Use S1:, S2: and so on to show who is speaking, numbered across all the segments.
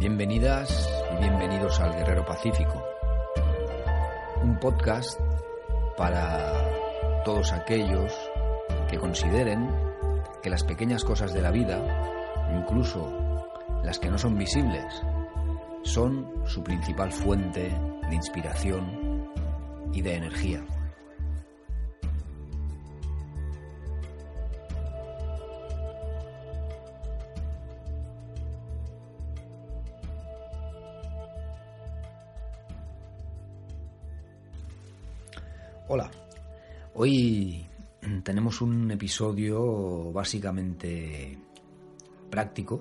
S1: Bienvenidas y bienvenidos al Guerrero Pacífico, un podcast para todos aquellos que consideren que las pequeñas cosas de la vida, incluso las que no son visibles, son su principal fuente de inspiración y de energía. Hola, hoy tenemos un episodio básicamente práctico.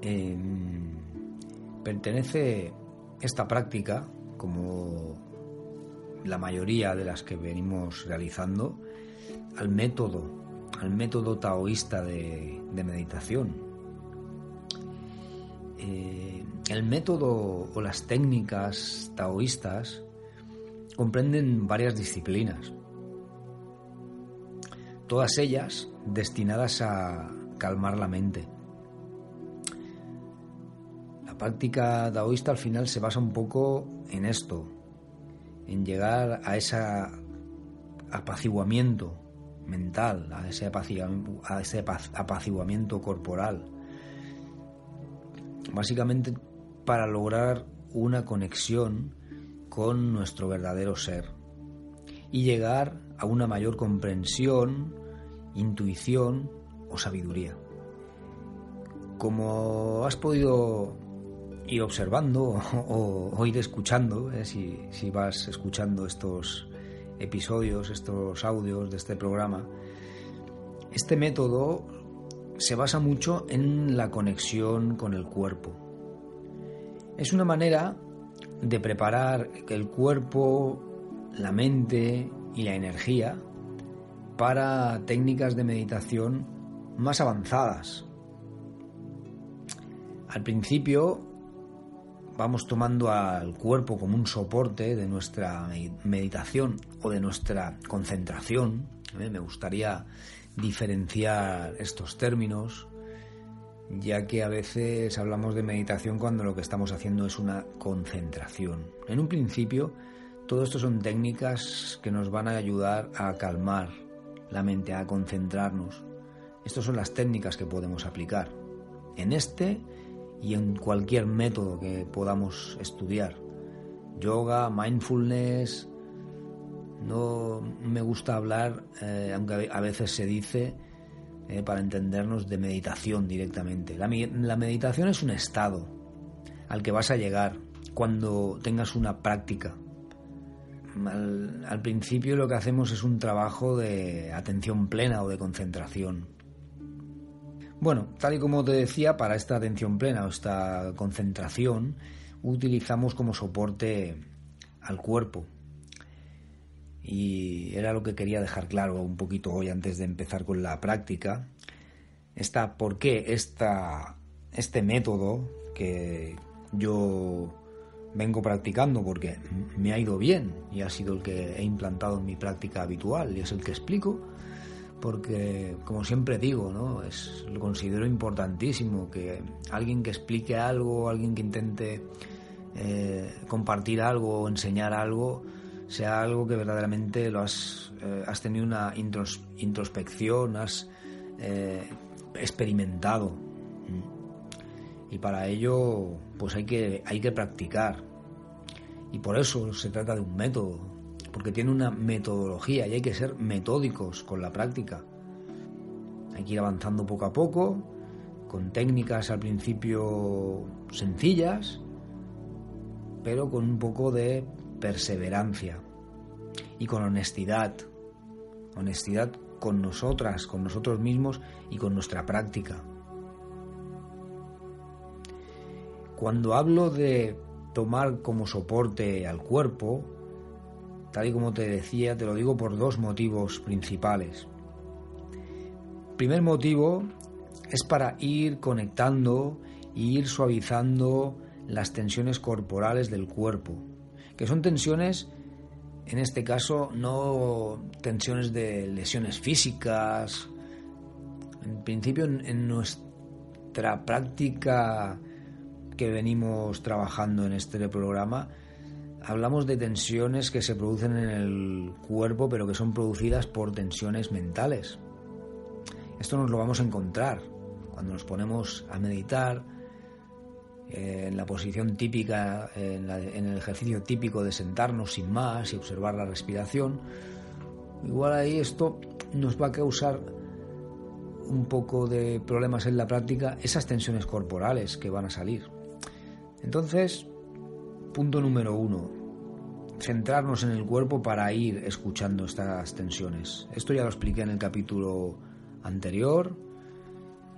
S1: Eh, pertenece esta práctica, como la mayoría de las que venimos realizando, al método, al método taoísta de, de meditación. Eh, el método o las técnicas taoístas comprenden varias disciplinas, todas ellas destinadas a calmar la mente. La práctica taoísta al final se basa un poco en esto, en llegar a ese apaciguamiento mental, a ese apaciguamiento corporal. Básicamente para lograr una conexión con nuestro verdadero ser y llegar a una mayor comprensión, intuición o sabiduría. Como has podido ir observando o, ir escuchando, eh, si, si vas escuchando estos episodios, estos audios de este programa, este método se basa mucho en la conexión con el cuerpo. Es una manera de preparar el cuerpo, la mente y la energía para técnicas de meditación más avanzadas. Al principio vamos tomando al cuerpo como un soporte de nuestra meditación o de nuestra concentración. ¿eh? Me gustaría diferenciar estos términos ya que a veces hablamos de meditación cuando lo que estamos haciendo es una concentración. En un principio, todo esto son técnicas que nos van a ayudar a calmar la mente, a concentrarnos. Estas son las técnicas que podemos aplicar en este y en cualquier método que podamos estudiar. Yoga, mindfulness. No me gusta hablar, eh, aunque a veces se dice, eh, para entendernos, de meditación directamente. La, meditación es un estado al que vas a llegar cuando tengas una práctica. Al, al, principio lo que hacemos es un trabajo de atención plena o de concentración. Bueno, tal y como te decía, para esta atención plena o esta concentración utilizamos como soporte al cuerpo, y era lo que quería dejar claro un poquito hoy antes de empezar con la práctica. Esta, ¿Por qué esta, este método que yo vengo practicando? Porque me ha ido bien y ha sido el que he implantado en mi práctica habitual y es el que explico. Porque, como siempre digo, ¿no? es, lo considero importantísimo que alguien que explique algo, alguien que intente eh, compartir algo o enseñar algo, sea algo que verdaderamente lo has, eh, has tenido una introspección, has eh, experimentado. Y para ello, pues hay que, hay que practicar. Y por eso se trata de un método, porque tiene una metodología y hay que ser metódicos con la práctica. Hay que ir avanzando poco a poco, con técnicas al principio sencillas, pero con un poco de perseverancia y con honestidad. Honestidad con nosotras, con nosotros mismos y con nuestra práctica. Cuando hablo de tomar como soporte al cuerpo, tal y como te decía, te lo digo por dos motivos principales. Primer motivo es para ir conectando e ir suavizando las tensiones corporales del cuerpo, que son tensiones, en este caso, no tensiones de lesiones físicas. En principio, en, nuestra práctica que venimos trabajando en este programa, hablamos de tensiones que se producen en el cuerpo, pero que son producidas por tensiones mentales. Esto nos lo vamos a encontrar cuando nos ponemos a meditar, en la posición típica, en, el ejercicio típico de sentarnos sin más y observar la respiración, igual ahí esto nos va a causar un poco de problemas en la práctica, esas tensiones corporales que van a salir. Entonces, punto número uno, centrarnos en el cuerpo para ir escuchando estas tensiones. Esto ya lo expliqué en el capítulo anterior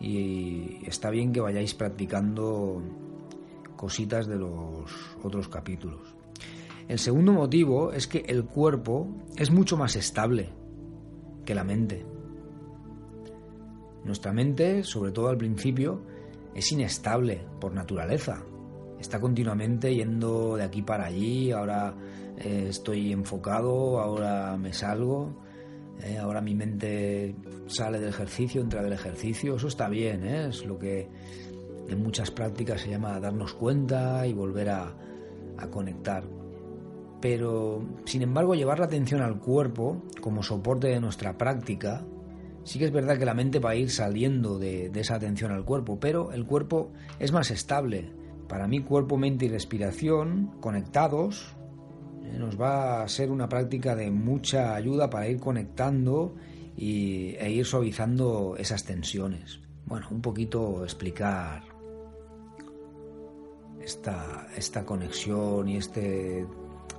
S1: y está bien que vayáis practicando cositas de los otros capítulos. El segundo motivo es que el cuerpo es mucho más estable que la mente. Nuestra mente, sobre todo al principio, es inestable por naturaleza. Está continuamente yendo de aquí para allí, ahora eh, estoy enfocado, ahora me salgo, eh, ahora mi mente sale del ejercicio, entra del ejercicio, eso está bien, ¿eh? es lo que en muchas prácticas se llama darnos cuenta y volver a, conectar. Pero, sin embargo, llevar la atención al cuerpo como soporte de nuestra práctica, sí que es verdad que la mente va a ir saliendo de, esa atención al cuerpo, pero el cuerpo es más estable. Para mí, cuerpo, mente y respiración conectados eh, nos va a ser una práctica de mucha ayuda para ir conectando y, e ir suavizando esas tensiones. Bueno, un poquito explicar esta, esta conexión y este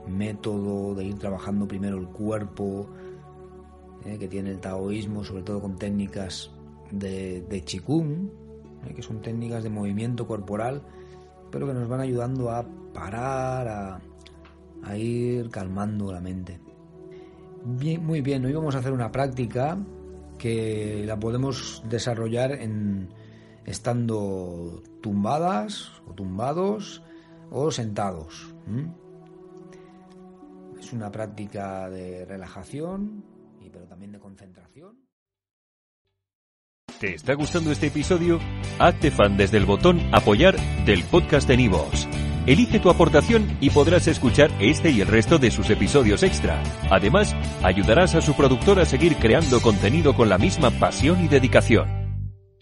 S1: método de ir trabajando primero el cuerpo eh, que tiene el taoísmo, sobre todo con técnicas de, de Qigong, eh, que son técnicas de movimiento corporal, pero que nos van ayudando a parar, a, a ir calmando la mente. Bien, muy bien, hoy vamos a hacer una práctica que la podemos desarrollar en, estando tumbadas o tumbados o sentados. Es una práctica de relajación, y pero también de concentración.
S2: ¿Te está gustando este episodio? Hazte fan desde el botón apoyar del podcast de Nivos. Elige tu aportación y podrás escuchar este y el resto de sus episodios extra. Además, ayudarás a su productor a seguir creando contenido con la misma pasión y dedicación.